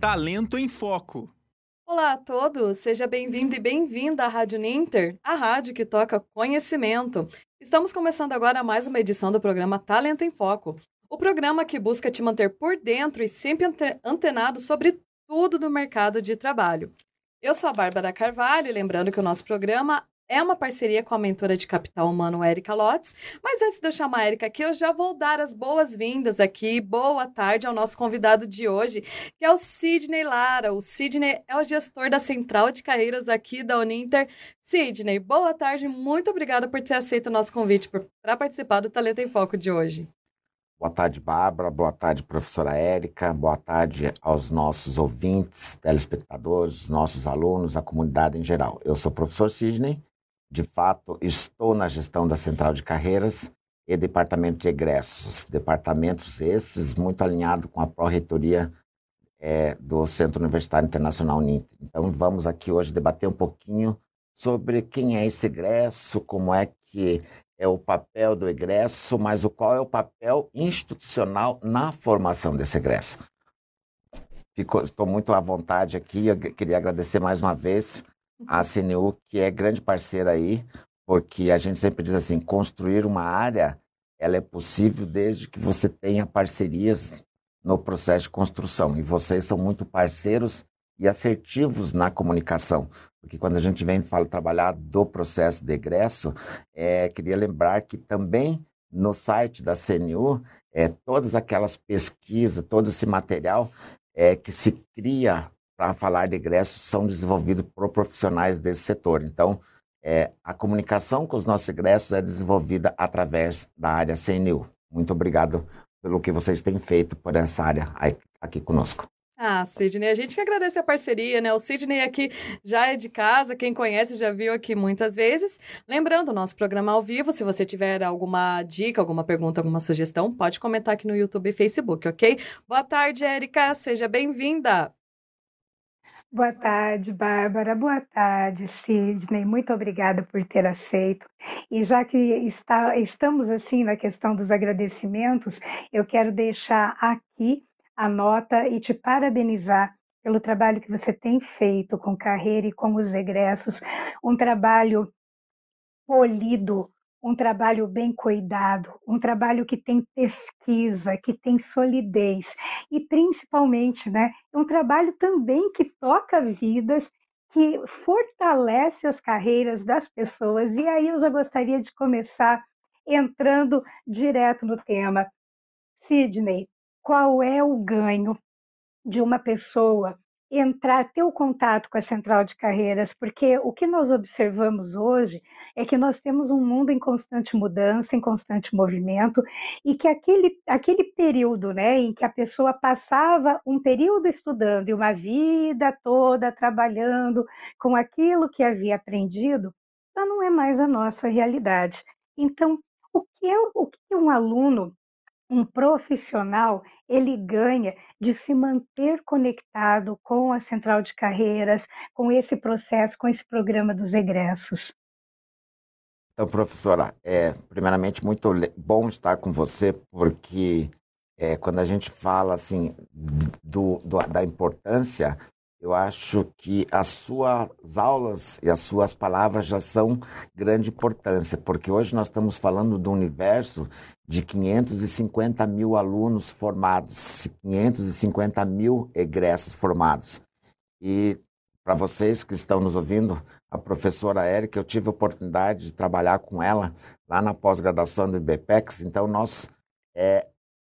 Talento em Foco. Olá a todos, seja bem-vindo e bem-vinda à Rádio Ninter, a rádio que toca conhecimento. Estamos começando agora mais uma edição do programa Talento em Foco, o programa que busca te manter por dentro e sempre antenado sobre tudo do mercado de trabalho. Eu sou a Bárbara Carvalho, lembrando que o nosso programa é uma parceria com a mentora de capital humano Érica Lotz. Mas antes de eu chamar a Érica aqui, eu já vou dar as boas-vindas aqui. Boa tarde ao nosso convidado de hoje, que é o Sidney Lara. O Sidney é o gestor da Central de Carreiras aqui da Uninter. Sidney, boa tarde. Muito obrigada por ter aceito o nosso convite para participar do Talento em Foco de hoje. Boa tarde, Bárbara. Boa tarde, professora Érica. Boa tarde aos nossos ouvintes, telespectadores, nossos alunos, a comunidade em geral. Eu sou o professor Sidney de fato, estou na gestão da Central de Carreiras e Departamento de Egressos, departamentos esses muito alinhados com a pró-reitoria é, do Centro Universitário Internacional NIT. Então, vamos aqui hoje debater um pouquinho sobre quem é esse egresso, como é que é o papel do egresso, mas o qual é o papel institucional na formação desse egresso. Estou muito à vontade aqui, eu queria agradecer mais uma vez a CNU, que é grande parceira aí, porque a gente sempre diz assim, construir uma área, ela é possível desde que você tenha parcerias no processo de construção. E vocês são muito parceiros e assertivos na comunicação. Porque quando a gente vem fala, trabalhar do processo de egresso, é, queria lembrar que também no site da CNU, é, todas aquelas pesquisas, todo esse material é, que se cria para falar de egressos são desenvolvidos por profissionais desse setor. Então, é, a comunicação com os nossos egressos é desenvolvida através da área CNU. Muito obrigado pelo que vocês têm feito por essa área aqui conosco. Ah, Sidney, a gente que agradece a parceria, né? O Sidney aqui já é de casa, quem conhece já viu aqui muitas vezes. Lembrando, nosso programa ao vivo, se você tiver alguma dica, alguma pergunta, alguma sugestão, pode comentar aqui no YouTube e Facebook, ok? Boa tarde, Érica, seja bem-vinda. Boa tarde, Bárbara. Boa tarde, Sidney. Muito obrigada por ter aceito. E já que está, estamos assim na questão dos agradecimentos, eu quero deixar aqui a nota e te parabenizar pelo trabalho que você tem feito com carreira e com os egressos, um trabalho polido, um trabalho bem cuidado, um trabalho que tem pesquisa, que tem solidez e principalmente, né, um trabalho também que toca vidas, que fortalece as carreiras das pessoas. E aí eu já gostaria de começar entrando direto no tema. Sidney, qual é o ganho de uma pessoa entrar, ter o contato com a central de carreiras, porque o que nós observamos hoje é que nós temos um mundo em constante mudança, em constante movimento, e que aquele, aquele período né, em que a pessoa passava um período estudando e uma vida toda trabalhando com aquilo que havia aprendido, já não é mais a nossa realidade. Então, o que é, o que um aluno um profissional ele ganha de se manter conectado com a central de carreiras, com esse processo, com esse programa dos egressos. Então, professora, é primeiramente muito bom estar com você, porque é, quando a gente fala assim do, do, da importância eu acho que as suas aulas e as suas palavras já são grande importância, porque hoje nós estamos falando do universo de 550 mil alunos formados, 550 mil egressos formados. E para vocês que estão nos ouvindo, a professora Érica, eu tive a oportunidade de trabalhar com ela lá na pós-graduação do IBPEX, então nós é,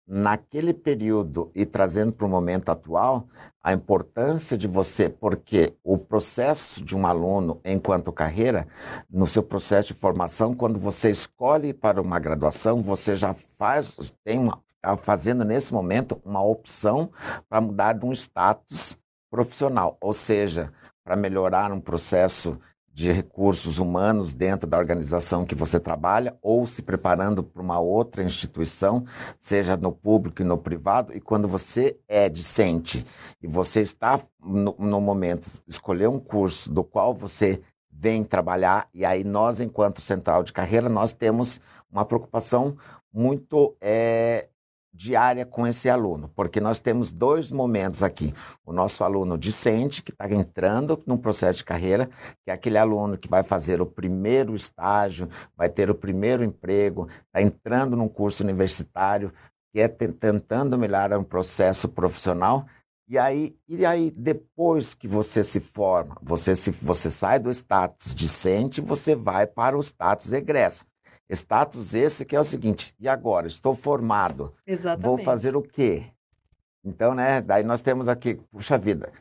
naquele período e trazendo para o momento atual, a importância de você, porque o processo de um aluno enquanto carreira, no seu processo de formação, quando você escolhe para uma graduação, você já faz, tem uma, está fazendo nesse momento uma opção para mudar de um status profissional, ou seja, para melhorar um processo de recursos humanos dentro da organização que você trabalha ou se preparando para uma outra instituição, seja no público e no privado, e quando você é discente e você está no, no momento escolher um curso do qual você vem trabalhar, e aí nós, enquanto central de carreira, nós temos uma preocupação muito é, diária com esse aluno, porque nós temos dois momentos aqui. O nosso aluno discente, que está entrando no processo de carreira, que é aquele aluno que vai fazer o primeiro estágio, vai ter o primeiro emprego, está entrando num curso universitário, que é tentando melhorar um processo profissional. E aí, e aí, depois que você se forma, você, se, você sai do status discente, você vai para o status egresso. Status esse que é o seguinte, e agora? Estou formado. Exatamente. Vou fazer o quê? Então, né, daí nós temos aqui, puxa vida,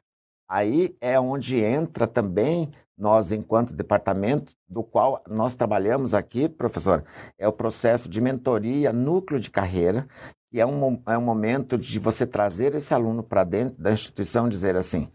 aí é onde entra também nós, enquanto departamento, do qual nós trabalhamos aqui, professor, é o processo de mentoria, núcleo de carreira, que é um, é um momento de você trazer esse aluno para dentro da instituição, dizer assim,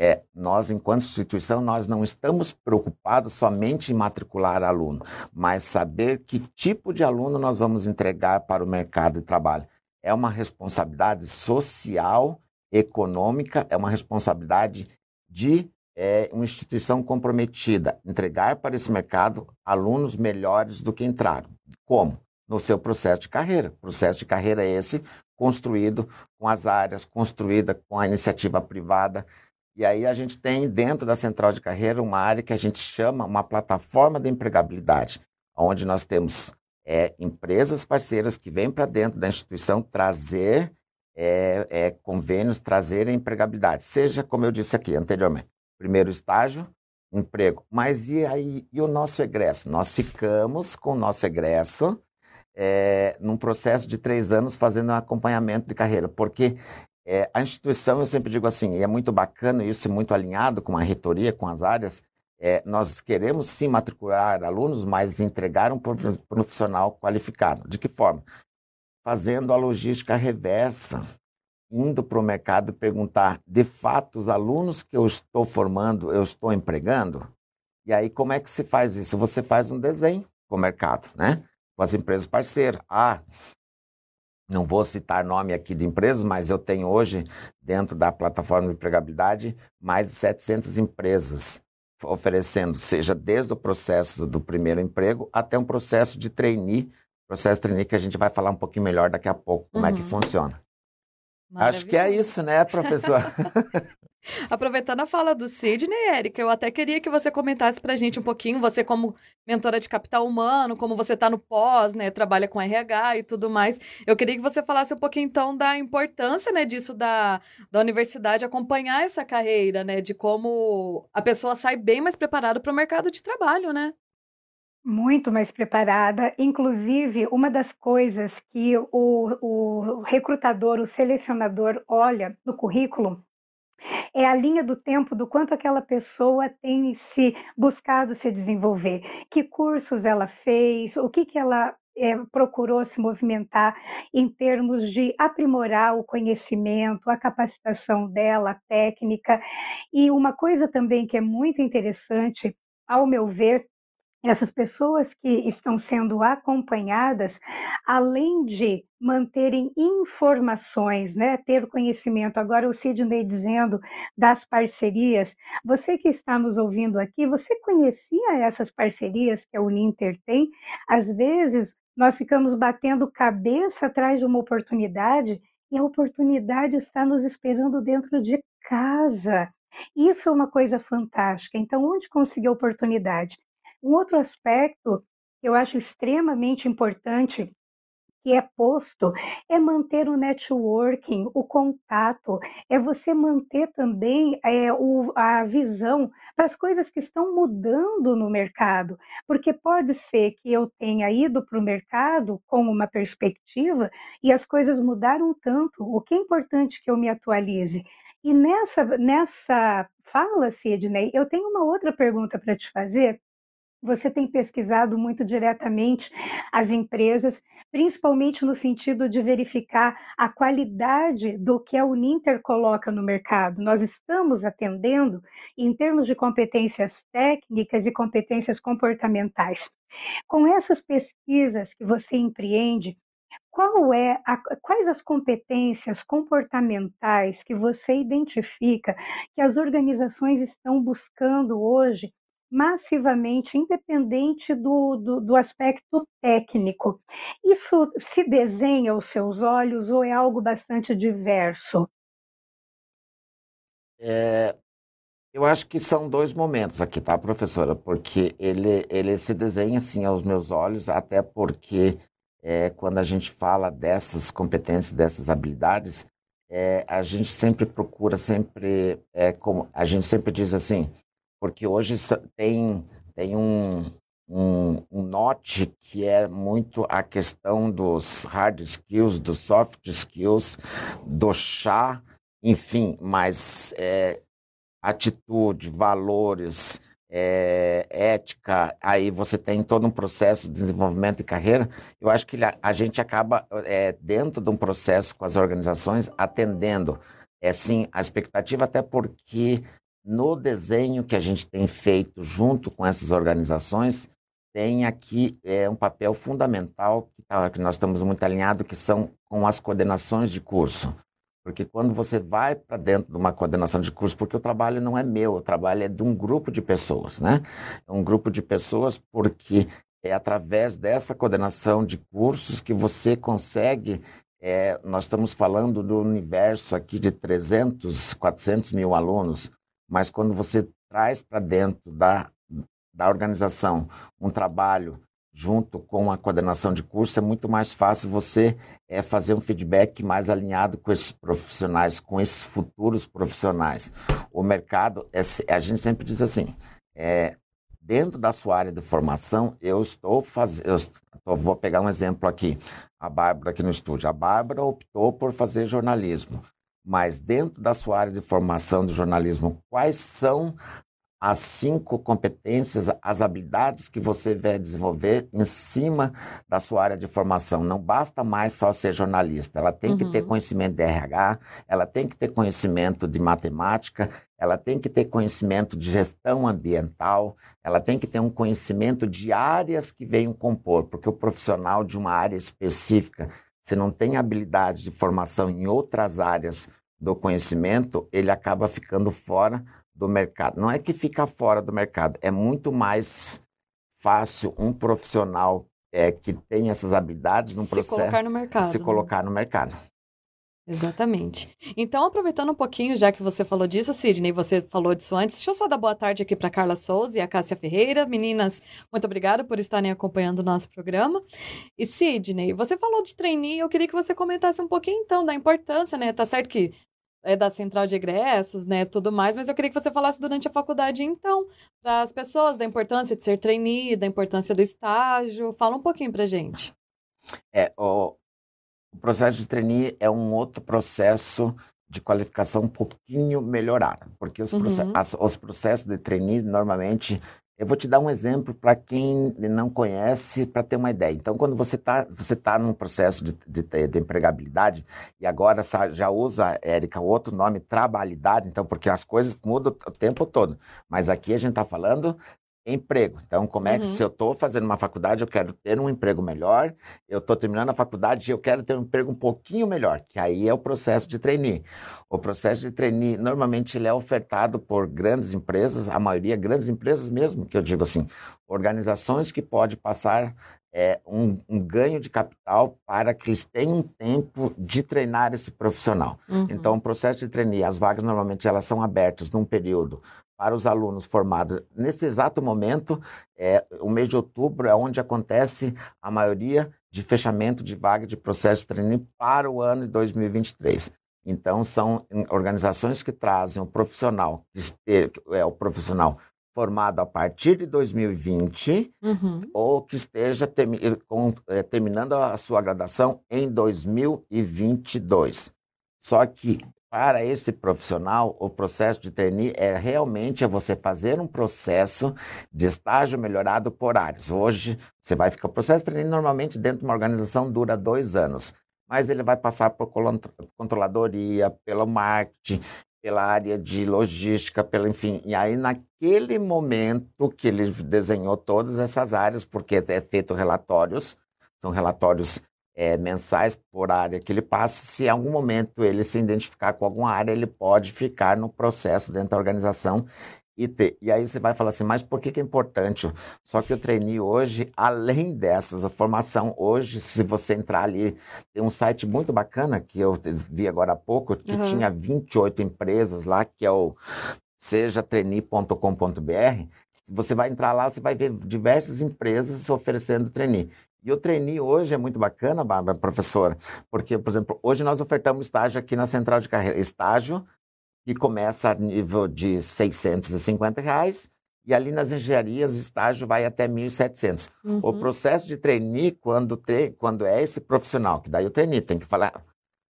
é, nós, enquanto instituição, nós não estamos preocupados somente em matricular aluno, mas saber que tipo de aluno nós vamos entregar para o mercado de trabalho. É uma responsabilidade social, econômica, é uma responsabilidade de é, uma instituição comprometida, entregar para esse mercado alunos melhores do que entraram. Como? No seu processo de carreira. Processo de carreira esse construído com as áreas, construída com a iniciativa privada, e aí a gente tem dentro da central de carreira uma área que a gente chama uma plataforma de empregabilidade, onde nós temos é, empresas parceiras que vêm para dentro da instituição trazer é, é, convênios, trazer a empregabilidade. Seja, como eu disse aqui anteriormente, primeiro estágio, emprego. Mas e aí e o nosso egresso? Nós ficamos com o nosso egresso é, num processo de três anos fazendo um acompanhamento de carreira, porque é, a instituição, eu sempre digo assim, e é muito bacana isso, é muito alinhado com a reitoria, com as áreas, é, nós queremos sim matricular alunos, mas entregar um profissional qualificado. De que forma? Fazendo a logística reversa, indo para o mercado perguntar, de fato, os alunos que eu estou formando, eu estou empregando? E aí, como é que se faz isso? Você faz um desenho com o mercado, né? Com as empresas parceiras. Ah, não vou citar nome aqui de empresas, mas eu tenho hoje, dentro da plataforma de empregabilidade, mais de 700 empresas oferecendo, seja desde o processo do primeiro emprego até um processo de trainee, processo de trainee que a gente vai falar um pouquinho melhor daqui a pouco, como uhum. é que uhum. funciona. Acho que é isso, né, professor? Aproveitando a fala do Sidney, Érica, eu até queria que você comentasse para a gente um pouquinho, você como mentora de capital humano, como você está no pós, né, trabalha com RH e tudo mais. Eu queria que você falasse um pouquinho, então, da importância, né, disso da, da universidade acompanhar essa carreira, né, de como a pessoa sai bem mais preparada para o mercado de trabalho, né? Muito mais preparada. Inclusive, uma das coisas que o, o recrutador, o selecionador olha no currículo é a linha do tempo do quanto aquela pessoa tem se buscado se desenvolver, que cursos ela fez, o que, que ela é, procurou se movimentar em termos de aprimorar o conhecimento, a capacitação dela, a técnica. E uma coisa também que é muito interessante, ao meu ver, essas pessoas que estão sendo acompanhadas, além de manterem informações, né, ter conhecimento. Agora o Sidney dizendo das parcerias, você que está nos ouvindo aqui, você conhecia essas parcerias que a Uninter tem? Às vezes nós ficamos batendo cabeça atrás de uma oportunidade e a oportunidade está nos esperando dentro de casa. Isso é uma coisa fantástica. Então, onde conseguir oportunidade? Um outro aspecto que eu acho extremamente importante que é posto é manter o networking, o contato, é você manter também é, o, a visão para as coisas que estão mudando no mercado, porque pode ser que eu tenha ido para o mercado com uma perspectiva e as coisas mudaram tanto. O que é importante que eu me atualize? E nessa, nessa fala, Sidney, eu tenho uma outra pergunta para te fazer você tem pesquisado muito diretamente as empresas, principalmente no sentido de verificar a qualidade do que a Uninter coloca no mercado. Nós estamos atendendo em termos de competências técnicas e competências comportamentais. Com essas pesquisas que você empreende, é a, quais as competências comportamentais que você identifica que as organizações estão buscando hoje massivamente, independente do, do, do, aspecto técnico. Isso se desenha aos seus olhos ou é algo bastante diverso? É, eu acho que são dois momentos aqui, tá, professora? Porque ele, ele se desenha assim aos meus olhos, até porque é, quando a gente fala dessas competências, dessas habilidades, é, a gente sempre procura, sempre, é, como a gente sempre diz assim, porque hoje tem, tem um, um, um note que é muito a questão dos hard skills, dos soft skills, do chá, enfim, mas é, atitude, valores, é, ética, aí você tem todo um processo de desenvolvimento de carreira. Eu acho que a, gente acaba, é, dentro de um processo com as organizações, atendendo, é sim, a expectativa, até porque no desenho que a gente tem feito junto com essas organizações, tem aqui é, um papel fundamental que, tá, nós estamos muito alinhados, que são com as coordenações de curso. Porque quando você vai para dentro de uma coordenação de curso, porque o trabalho não é meu, o trabalho é de um grupo de pessoas, né? É um grupo de pessoas porque é através dessa coordenação de cursos que você consegue. É, nós estamos falando do universo aqui de 300, 400 mil alunos, mas quando você traz para dentro da, da organização um trabalho junto com a coordenação de curso, é muito mais fácil você é, fazer um feedback mais alinhado com esses profissionais, com esses futuros profissionais. O mercado, é, a gente sempre diz assim, é, dentro da sua área de formação, eu estou fazendo, vou pegar um exemplo aqui, a Bárbara aqui no estúdio. A Bárbara optou por fazer jornalismo, mas dentro da sua área de formação de jornalismo, quais são as cinco competências, as habilidades que você vai desenvolver em cima da sua área de formação. Não basta mais só ser jornalista. Ela tem uhum. que ter uhum. conhecimento de RH, ela tem que ter conhecimento de matemática, ela tem que ter conhecimento de gestão ambiental, ela tem que ter um conhecimento de áreas que venham compor, porque o profissional de uma área específica, se não tem habilidade de formação em outras áreas do conhecimento, ele acaba ficando fora do mercado. Não é que fica fora do mercado, é muito mais fácil um profissional é, que tem essas habilidades no se processo colocar no mercado, se né? colocar no mercado. Exatamente. Então, aproveitando um pouquinho, já que você falou disso, Sidney, você falou disso antes, deixa eu só dar boa tarde aqui para Carla Souza e a Cássia Ferreira. Meninas, muito obrigada por estarem acompanhando o nosso programa. E Sidney, você falou de trainee, eu queria que você comentasse um pouquinho então da importância, né? Tá certo que é, da central de egressos, né, tudo mais, mas eu queria que você falasse durante a faculdade, então, para as pessoas, da importância de ser trainee, da importância do estágio. Fala um pouquinho para gente. É, o, o processo de trainee é um outro processo de qualificação um pouquinho melhorado, porque os, uhum. as, os processos de trainee normalmente eu vou te dar um exemplo para quem não conhece, para ter uma ideia. Então, quando você está você tá num processo de, de, de, empregabilidade, e agora já usa, Érica, outro nome, trabalhidade, então, porque as coisas mudam o tempo todo. Mas aqui a gente está falando emprego. Então, como é que uhum. se eu estou fazendo uma faculdade, eu quero ter um emprego melhor, eu estou terminando a faculdade e eu quero ter um emprego um pouquinho melhor, que aí é o processo de trainee. O processo de trainee, normalmente, ele é ofertado por grandes empresas, a maioria grandes empresas mesmo, que eu digo assim, organizações que podem passar é, um, um, ganho de capital para que eles tenham tempo de treinar esse profissional. Uhum. Então, o processo de trainee, as vagas normalmente elas são abertas num período para os alunos formados. Nesse exato momento, é, o mês de outubro é onde acontece a maioria de fechamento de vaga de processo de trainee para o ano de 2023. Então, são organizações que trazem o profissional, é, o profissional formado a partir de 2020 uhum. ou que esteja termi com, é, terminando a sua graduação em 2022. Só que para esse profissional, o processo de trainee é realmente é você fazer um processo de estágio melhorado por áreas. Hoje, você vai ficar. O processo de trainee normalmente dentro de uma organização dura dois anos, mas ele vai passar por controladoria, pelo marketing, pela área de logística, pelo enfim. E aí, naquele momento que ele desenhou todas essas áreas, porque é feito relatórios, são relatórios é, mensais por área que ele passa. Se em algum momento ele se identificar com alguma área, ele pode ficar no processo dentro da organização IT. E aí você vai falar assim, mas por que, que é importante? Só que o trainee hoje, além dessas, a formação hoje, se você entrar ali, tem um site muito bacana que eu vi agora há pouco, que uhum. tinha 28 empresas lá, que é o sejatrainee.com.br. Você vai entrar lá, você vai ver diversas empresas oferecendo trainee. E o trainee hoje é muito bacana, Bárbara, professora, porque, por exemplo, hoje nós ofertamos estágio aqui na Central de Carreira. Estágio que começa a nível de 650 reais e ali nas engenharias estágio vai até 1.700. Uhum. O processo de trainee, quando, tre quando é esse profissional, que daí o trainee tem que falar...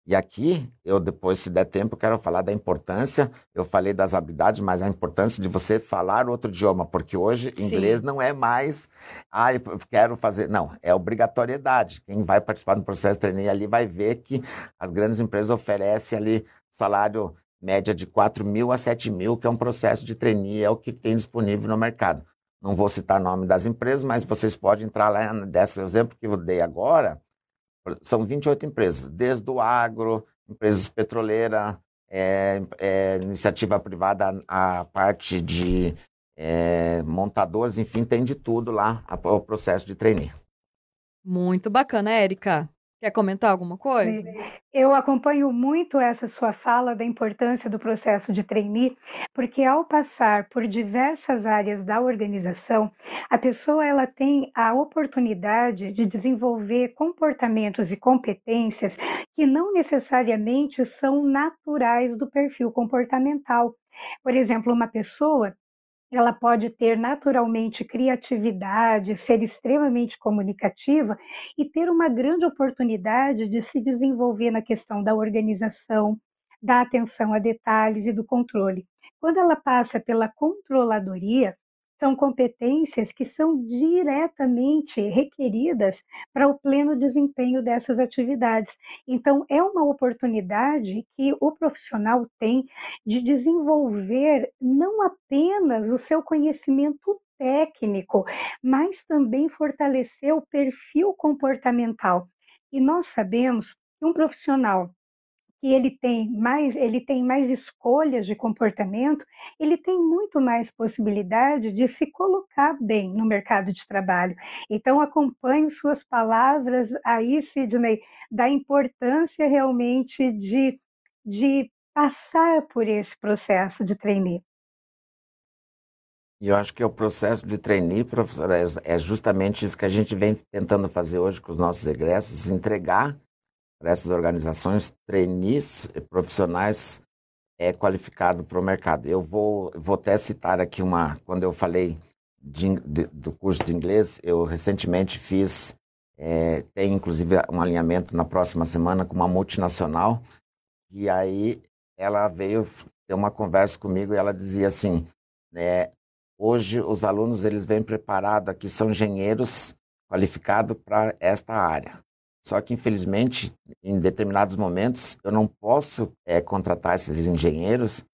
E aqui, eu depois, se der tempo, quero falar da importância, eu falei das habilidades, mas a importância de você falar outro idioma, porque hoje Sim. inglês não é mais, ah, eu quero fazer, não, é obrigatoriedade. Quem vai participar do processo de trainee ali vai ver que as grandes empresas oferecem ali salário média de 4 mil a 7 mil, que é um processo de trainee, é o que tem disponível no mercado. Não vou citar o nome das empresas, mas vocês podem entrar lá desse exemplo que eu dei agora. São 28 empresas, desde o agro, empresas petroleiras, é, é, iniciativa privada, a parte de é, montadores, enfim, tem de tudo lá o processo de trainee. Muito bacana, Érica. Quer comentar alguma coisa? Eu acompanho muito essa sua fala da importância do processo de trainee, porque ao passar por diversas áreas da organização, a pessoa ela tem a oportunidade de desenvolver comportamentos e competências que não necessariamente são naturais do perfil comportamental. Por exemplo, uma pessoa ela pode ter naturalmente criatividade, ser extremamente comunicativa e ter uma grande oportunidade de se desenvolver na questão da organização, da atenção a detalhes e do controle. Quando ela passa pela controladoria, são competências que são diretamente requeridas para o pleno desempenho dessas atividades. Então, é uma oportunidade que o profissional tem de desenvolver não apenas o seu conhecimento técnico, mas também fortalecer o perfil comportamental. E nós sabemos que um profissional que ele tem mais, ele tem mais escolhas de comportamento, ele tem muito mais possibilidade de se colocar bem no mercado de trabalho. Então acompanho suas palavras aí, Sidney, da importância realmente de, de passar por esse processo de trainee. E eu acho que o processo de trainee, professora, é, é justamente isso que a gente vem tentando fazer hoje com os nossos egressos, entregar para essas organizações trainees profissionais é qualificado para o mercado. Eu vou, vou até citar aqui uma, quando eu falei de, de, do curso de inglês, eu recentemente fiz, é, tem inclusive um alinhamento na próxima semana com uma multinacional, e aí ela veio ter uma conversa comigo e ela dizia assim, né, hoje os alunos eles vêm preparados aqui, são engenheiros qualificados para esta área. Só que, infelizmente, em determinados momentos, eu não posso é, contratar esses engenheiros,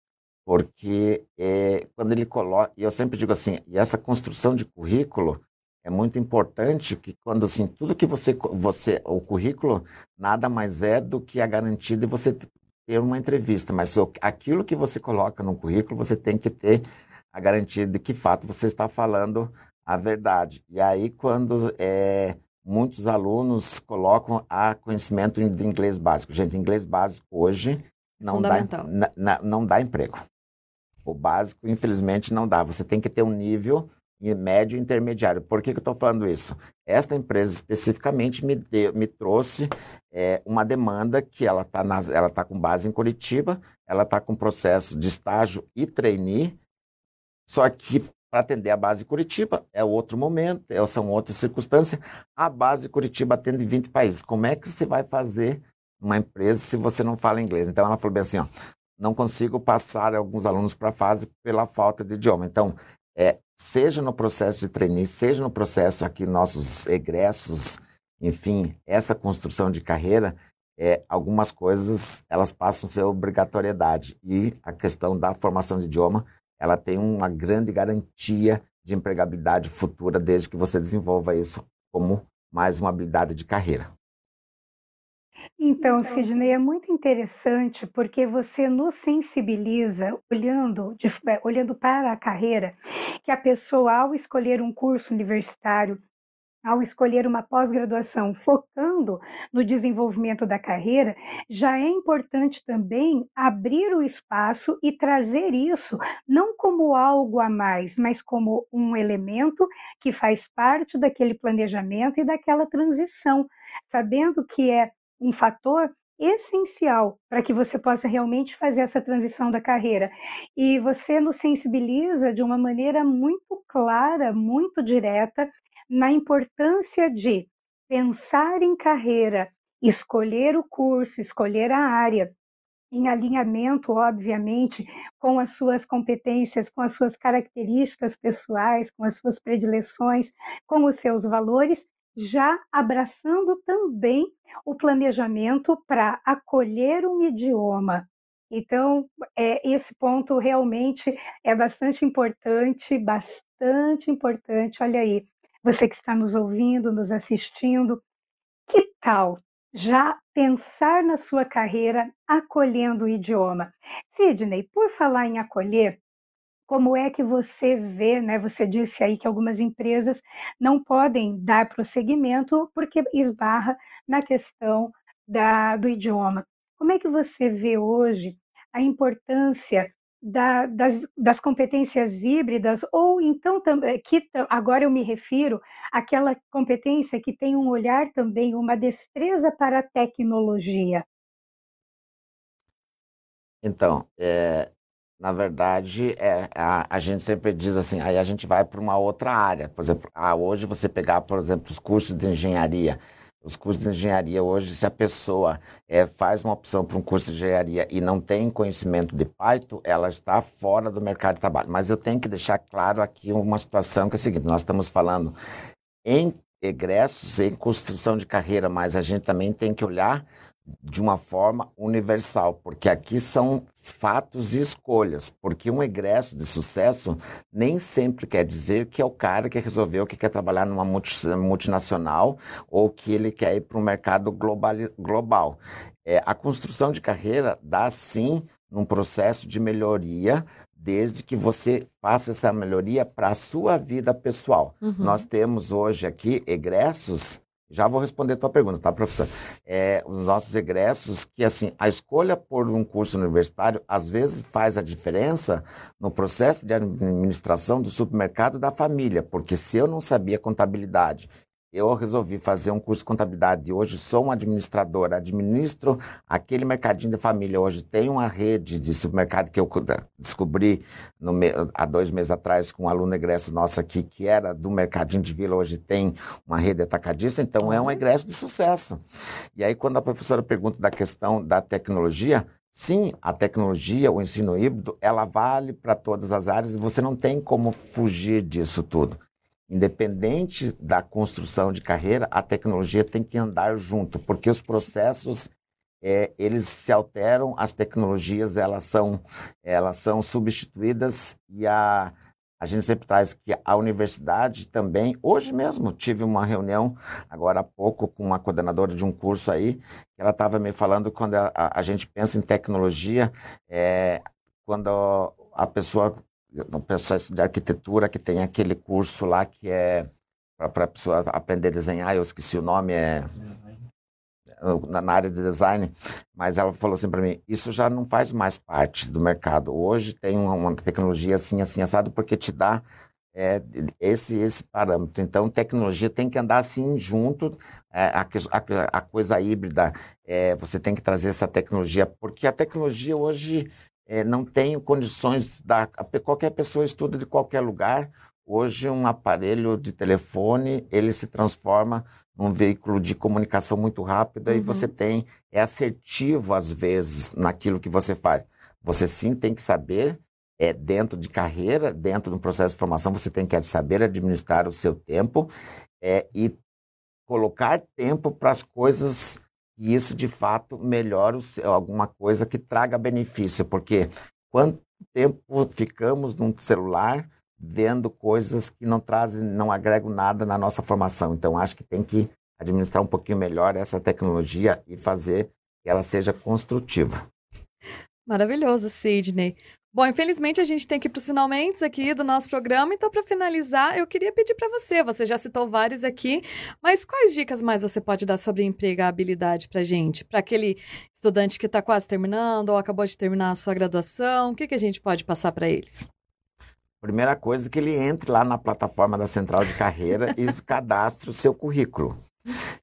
porque é, quando ele coloca. E eu sempre digo assim: e essa construção de currículo é muito importante, que quando assim, tudo que você. você o currículo nada mais é do que a garantia de você ter uma entrevista, mas aquilo que você coloca no currículo, você tem que ter a garantia de que fato você está falando a verdade. E aí, quando é, muitos alunos colocam a conhecimento de inglês básico. Gente, inglês básico hoje não, dá, não dá emprego. O básico, infelizmente, não dá. Você tem que ter um nível médio e intermediário. Por que, que eu estou falando isso? Esta empresa especificamente me, deu, me trouxe é, uma demanda que ela está ela tá com base em Curitiba, ela está com processo de estágio e trainee, só que para atender a base Curitiba, é outro momento, é, são outras circunstâncias. A base Curitiba atende 20 países. Como é que você vai fazer uma empresa se você não fala inglês? Então, ela falou bem assim, ó, não consigo passar alguns alunos para a fase pela falta de idioma. Então, é, seja no processo de trainee, seja no processo aqui, nossos egressos, enfim, essa construção de carreira, é, algumas coisas elas passam a ser obrigatoriedade. E a questão da formação de idioma ela tem uma grande garantia de empregabilidade futura desde que você desenvolva isso como mais uma habilidade de carreira. Então, então, Sidney, é muito interessante porque você nos sensibiliza olhando, de, é, olhando para a carreira, que a pessoa, ao escolher um curso universitário, ao escolher uma pós-graduação focando no desenvolvimento da carreira, já é importante também abrir o espaço e trazer isso não como algo a mais, mas como um elemento que faz parte daquele planejamento e daquela transição, sabendo que é um fator essencial para que você possa realmente fazer essa transição da carreira. E você nos sensibiliza de uma maneira muito clara, muito direta, na importância de pensar em carreira, escolher o curso, escolher a área, em alinhamento, obviamente, com as suas competências, com as suas características pessoais, com as suas predileções, com os seus valores, já abraçando também o planejamento para acolher um idioma. Então, é, esse ponto realmente é bastante importante, bastante importante. Olha aí, você que está nos ouvindo, nos assistindo, que tal já pensar na sua carreira acolhendo o idioma? Sidney, por falar em acolher, como é que você vê, né? Você disse aí que algumas empresas não podem dar prosseguimento porque esbarra na questão da, do idioma. Como é que você vê hoje a importância da, das, das, competências híbridas, ou então, que agora eu me refiro àquela competência que tem um olhar também, uma destreza para a tecnologia? Então, é, na verdade, é, a, a, gente sempre diz assim, aí a gente vai para uma outra área. Por exemplo, ah, hoje você pegar, por exemplo, os cursos de engenharia. Os cursos de engenharia hoje, se a pessoa é, faz uma opção para um curso de engenharia e não tem conhecimento de Python, ela está fora do mercado de trabalho. Mas eu tenho que deixar claro aqui uma situação que é a seguinte: nós estamos falando em egressos, em construção de carreira, mas a gente também tem que olhar de uma forma universal, porque aqui são fatos e escolhas, porque um egresso de sucesso nem sempre quer dizer que é o cara que resolveu que quer trabalhar numa multinacional ou que ele quer ir para um mercado global. global. É, a construção de carreira dá sim um processo de melhoria, desde que você faça essa melhoria para a sua vida pessoal. Uhum. Nós temos hoje aqui egressos já vou responder a tua pergunta, tá, professor? É, os nossos egressos, que assim, a escolha por um curso universitário, às vezes faz a diferença no processo de administração do supermercado da família, porque se eu não sabia contabilidade eu resolvi fazer um curso de contabilidade. Hoje sou um administrador, administro aquele mercadinho de família. Hoje tem uma rede de supermercado que eu descobri no, há dois meses atrás com um aluno egresso nosso aqui, que era do mercadinho de vila. Hoje tem uma rede atacadista, então é um egresso de sucesso. E aí, quando a professora pergunta da questão da tecnologia, Sim, a tecnologia, o ensino híbrido, ela vale para todas as áreas e você não tem como fugir disso tudo. Independente da construção de carreira, a tecnologia tem que andar junto, porque os processos é, eles se alteram, as tecnologias elas são elas são substituídas e a a gente sempre traz que a universidade também, hoje mesmo tive uma reunião, agora há pouco, com uma coordenadora de um curso aí, que ela estava me falando quando a, a, gente pensa em tecnologia, é, quando a pessoa no processo de arquitetura que tem aquele curso lá que é para a pessoa aprender a desenhar, eu esqueci o nome, é na área de design, mas ela falou assim para mim, isso já não faz mais parte do mercado. Hoje tem uma, uma tecnologia assim, assim, assado, porque te dá é, esse, esse parâmetro. Então, tecnologia tem que andar assim junto, é, a, a, a, coisa híbrida, é, você tem que trazer essa tecnologia, porque a tecnologia hoje é, não tenho condições da qualquer pessoa estuda de qualquer lugar. Hoje um aparelho de telefone ele se transforma num veículo de comunicação muito rápida uhum. e você tem é assertivo às vezes naquilo que você faz. Você sim tem que saber é, dentro de carreira, dentro de um processo de formação, você tem que saber administrar o seu tempo é, e colocar tempo para as coisas e isso de fato melhora seu, alguma coisa que traga benefício, porque quanto tempo ficamos num celular vendo coisas que não trazem, não agregam nada na nossa formação. Então acho que tem que administrar um pouquinho melhor essa tecnologia e fazer que ela seja construtiva. Maravilhoso, Sidney. Bom, infelizmente a gente tem que ir para os finalmente aqui do nosso programa, então para finalizar, eu queria pedir para você, você já citou vários aqui, mas quais dicas mais você pode dar sobre empregabilidade para gente? Para aquele estudante que está quase terminando ou acabou de terminar a sua graduação, o que, que a gente pode passar para eles? Primeira coisa, que ele entre lá na plataforma da Central de Carreira e cadastre o seu currículo.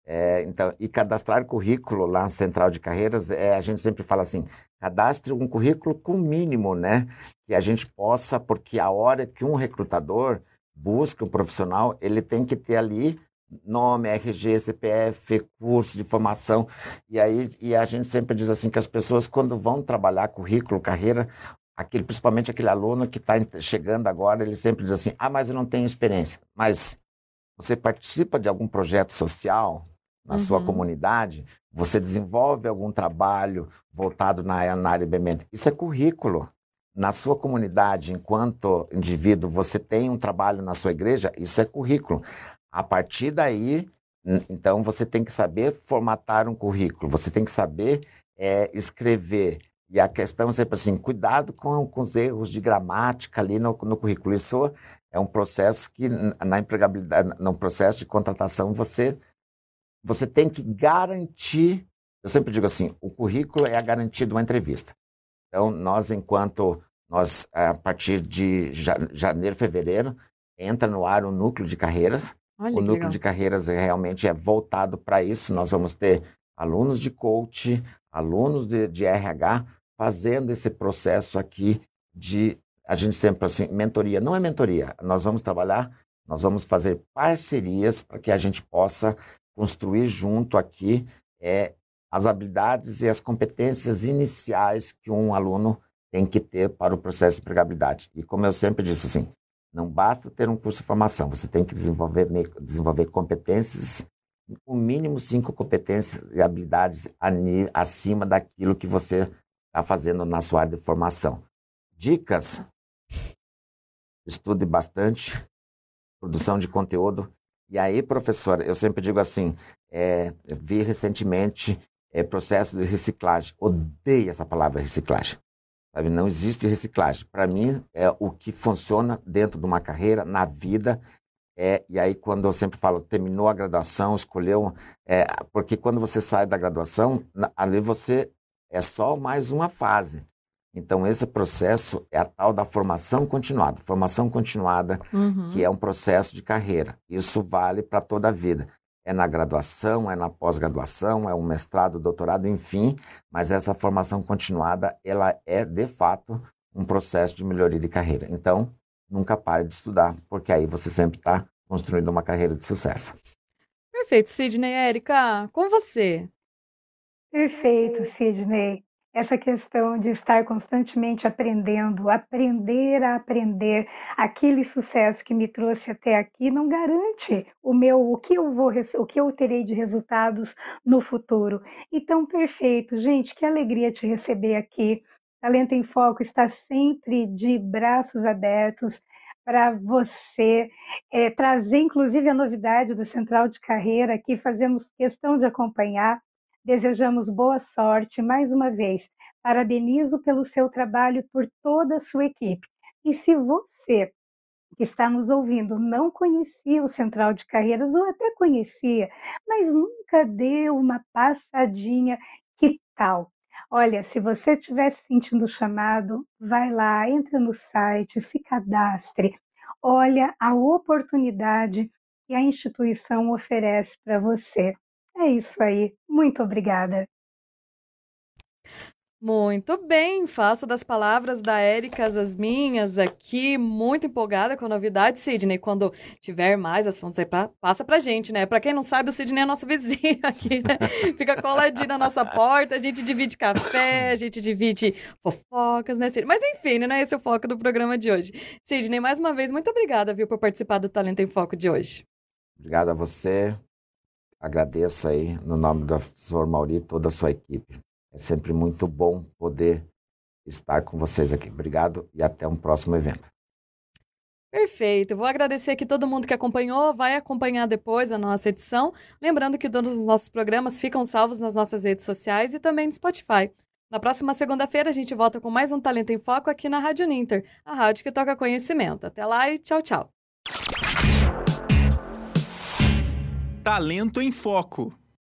É, então, e cadastrar currículo lá na Central de Carreiras, é, a gente sempre fala assim, cadastre um currículo com mínimo, né? Que a gente possa, porque a hora que um recrutador busca um profissional, ele tem que ter ali nome, RG, CPF, curso de formação. E aí e a gente sempre diz assim que as pessoas, quando vão trabalhar currículo, carreira, aquele, principalmente aquele aluno que está chegando agora, ele sempre diz assim: ah, mas eu não tenho experiência. Mas você participa de algum projeto social na uhum. sua comunidade, você desenvolve algum trabalho voltado na, na área de Isso é currículo. Na sua comunidade, enquanto indivíduo, você tem um trabalho na sua igreja, isso é currículo. A partir daí, então, você tem que saber formatar um currículo, você tem que saber é, escrever. E a questão é sempre assim, cuidado com, com os erros de gramática ali no, no currículo. Isso é um processo que na empregabilidade, no processo de contratação você você tem que garantir. Eu sempre digo assim, o currículo é a garantia de uma entrevista. Então nós enquanto nós a partir de janeiro, fevereiro entra no ar o núcleo de carreiras. Olha, o núcleo legal. de carreiras é, realmente é voltado para isso. Nós vamos ter alunos de coach, alunos de, de RH fazendo esse processo aqui de a gente sempre assim, mentoria, não é mentoria, nós vamos trabalhar, nós vamos fazer parcerias para que a gente possa construir junto aqui é, as habilidades e as competências iniciais que um aluno tem que ter para o processo de empregabilidade. E como eu sempre disse assim, não basta ter um curso de formação, você tem que desenvolver, desenvolver competências, o mínimo cinco competências e habilidades acima daquilo que você está fazendo na sua área de formação. Dicas: estude bastante, produção de conteúdo. E aí, professora, eu sempre digo assim: é, vi recentemente é, processo de reciclagem. Odeio essa palavra reciclagem. Sabe? Não existe reciclagem. Para mim, é o que funciona dentro de uma carreira, na vida. É, e aí, quando eu sempre falo, terminou a graduação, escolheu. É, porque quando você sai da graduação, ali você é só mais uma fase. Então, esse processo é a tal da formação continuada. Formação continuada, uhum. que é um processo de carreira. Isso vale para toda a vida. É na graduação, é na pós-graduação, é um mestrado, doutorado, enfim, mas essa formação continuada, ela é, de fato, um processo de melhoria de carreira. Então, nunca pare de estudar, porque aí você sempre está construindo uma carreira de sucesso. Perfeito, Sidney. Érica, com você. Perfeito, Sidney. Essa questão de estar constantemente aprendendo, aprender a aprender, aquele sucesso que me trouxe até aqui não garante o meu, o que eu vou, o que eu terei de resultados no futuro. Então, perfeito, gente, que alegria te receber aqui. Talento em Foco está sempre de braços abertos para você é, trazer, inclusive, a novidade do Central de Carreira, que fazemos questão de acompanhar Desejamos boa sorte mais uma vez. Parabenizo pelo seu trabalho e por toda a sua equipe. E se você que está nos ouvindo não conhecia o Central de Carreiras ou até conhecia, mas nunca deu uma passadinha, que tal? Olha, se você estiver se sentindo chamado, vai lá, entra no site, se cadastre. Olha a oportunidade que a instituição oferece para você. É isso aí. Muito obrigada. Muito bem, faço das palavras da Érica as minhas aqui, muito empolgada com a novidade, Sidney. Quando tiver mais assuntos aí, pra, passa pra gente, né? Pra quem não sabe, o Sidney é nosso vizinho aqui, né? Fica coladinho na nossa porta, a gente divide café, a gente divide fofocas, né, Sidney? Mas enfim, né? Esse é o foco do programa de hoje. Sidney, mais uma vez, muito obrigada, viu, por participar do Talento em Foco de hoje. Obrigado a você, agradeço aí, no nome do professor Mauri e toda a sua equipe. É sempre muito bom poder estar com vocês aqui. Obrigado e até um próximo evento. Perfeito. Vou agradecer aqui todo mundo que acompanhou, vai acompanhar depois a nossa edição. Lembrando que todos os nossos programas ficam salvos nas nossas redes sociais e também no Spotify. Na próxima segunda-feira a gente volta com mais um Talento em Foco aqui na Rádio Ninter, a rádio que toca conhecimento. Até lá e tchau, tchau. Talento em Foco.